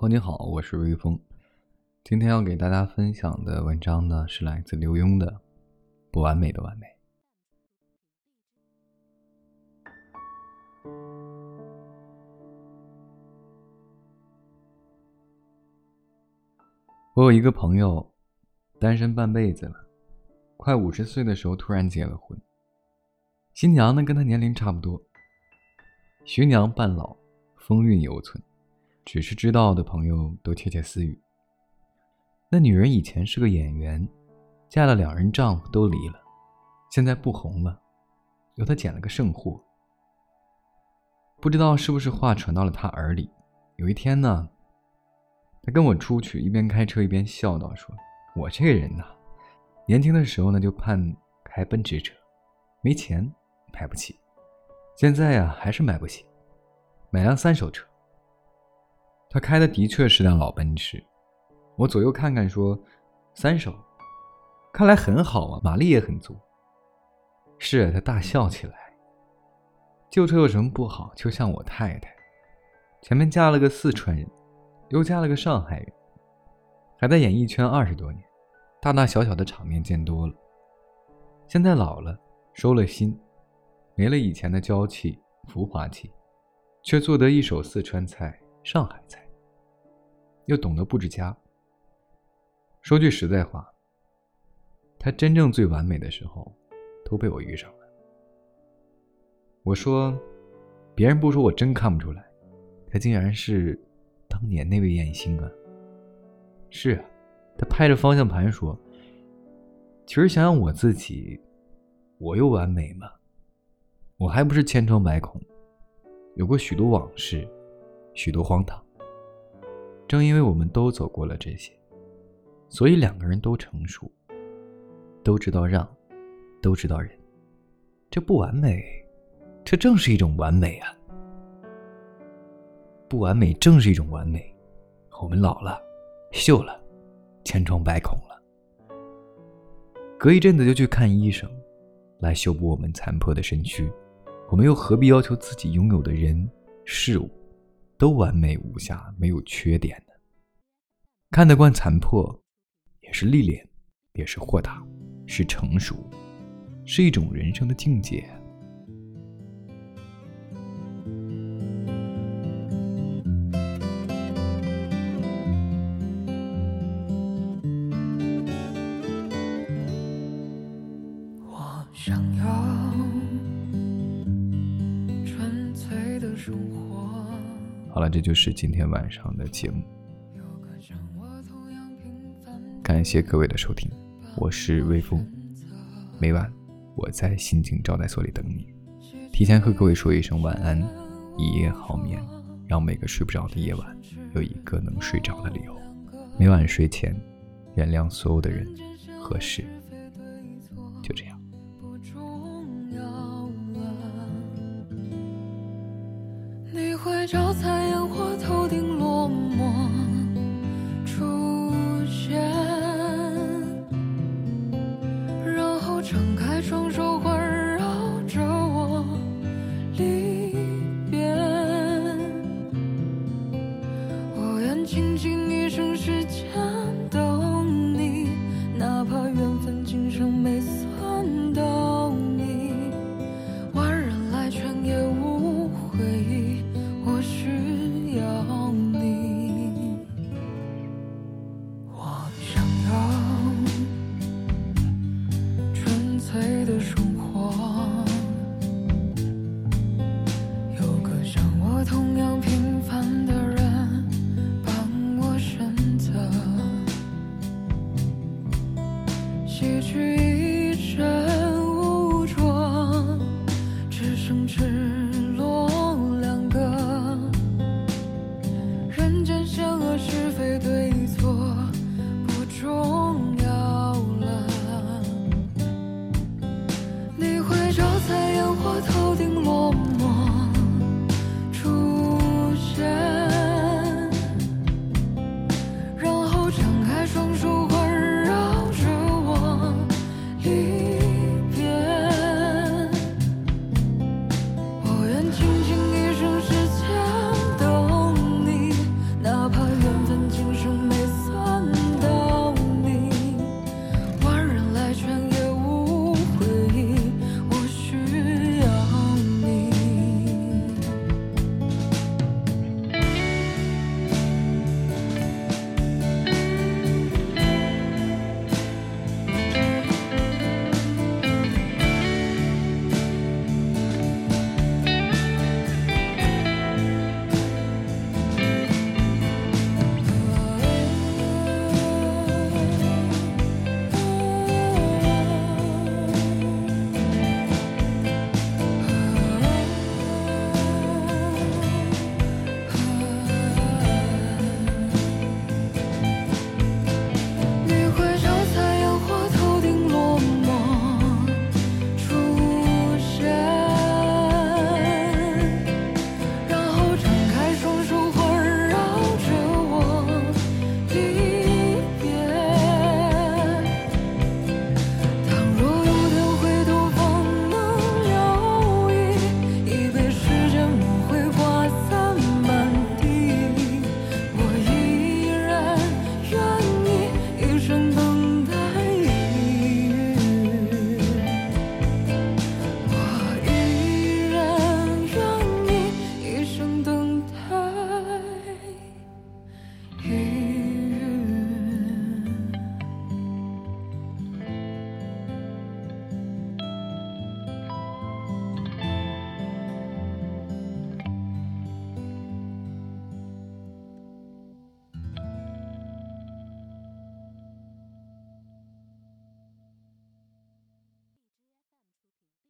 朋友你好，我是微风。今天要给大家分享的文章呢，是来自刘墉的《不完美的完美》。我有一个朋友，单身半辈子了，快五十岁的时候突然结了婚。新娘呢跟他年龄差不多，徐娘半老，风韵犹存，只是知道的朋友都窃窃私语。那女人以前是个演员，嫁了两人丈夫都离了，现在不红了，由她捡了个剩货。不知道是不是话传到了他耳里，有一天呢，他跟我出去，一边开车一边笑道：“说我这个人呐，年轻的时候呢就盼开奔驰车，没钱买不起，现在呀还是买不起，买辆三手车。他开的的确是辆老奔驰。”我左右看看，说：“三手，看来很好啊，马力也很足。”是他大笑起来。旧车有什么不好？就像我太太，前面嫁了个四川人，又嫁了个上海人，还在演艺圈二十多年，大大小小的场面见多了。现在老了，收了心，没了以前的娇气、浮华气，却做得一手四川菜、上海菜，又懂得布置家。说句实在话，他真正最完美的时候，都被我遇上了。我说，别人不说，我真看不出来，他竟然是当年那位艳星啊！是啊，他拍着方向盘说：“其实想想我自己，我又完美吗？我还不是千疮百孔，有过许多往事，许多荒唐。正因为我们都走过了这些。”所以两个人都成熟，都知道让，都知道忍，这不完美，这正是一种完美啊！不完美正是一种完美。我们老了，锈了，千疮百孔了，隔一阵子就去看医生，来修补我们残破的身躯。我们又何必要求自己拥有的人事物都完美无瑕，没有缺点的？看得惯残破。也是历练，也是豁达，是成熟，是一种人生的境界。我想要纯粹的生活。好了，这就是今天晚上的节目。感谢各位的收听，我是微风。每晚我在心情招待所里等你，提前和各位说一声晚安，一夜好眠，让每个睡不着的夜晚有一个能睡着的理由。每晚睡前，原谅所有的人和事。在招财烟火头生活有个像我同样平凡的人帮我选择，洗去一身污浊，只剩赤裸。两个人间善恶，是非对错，不重。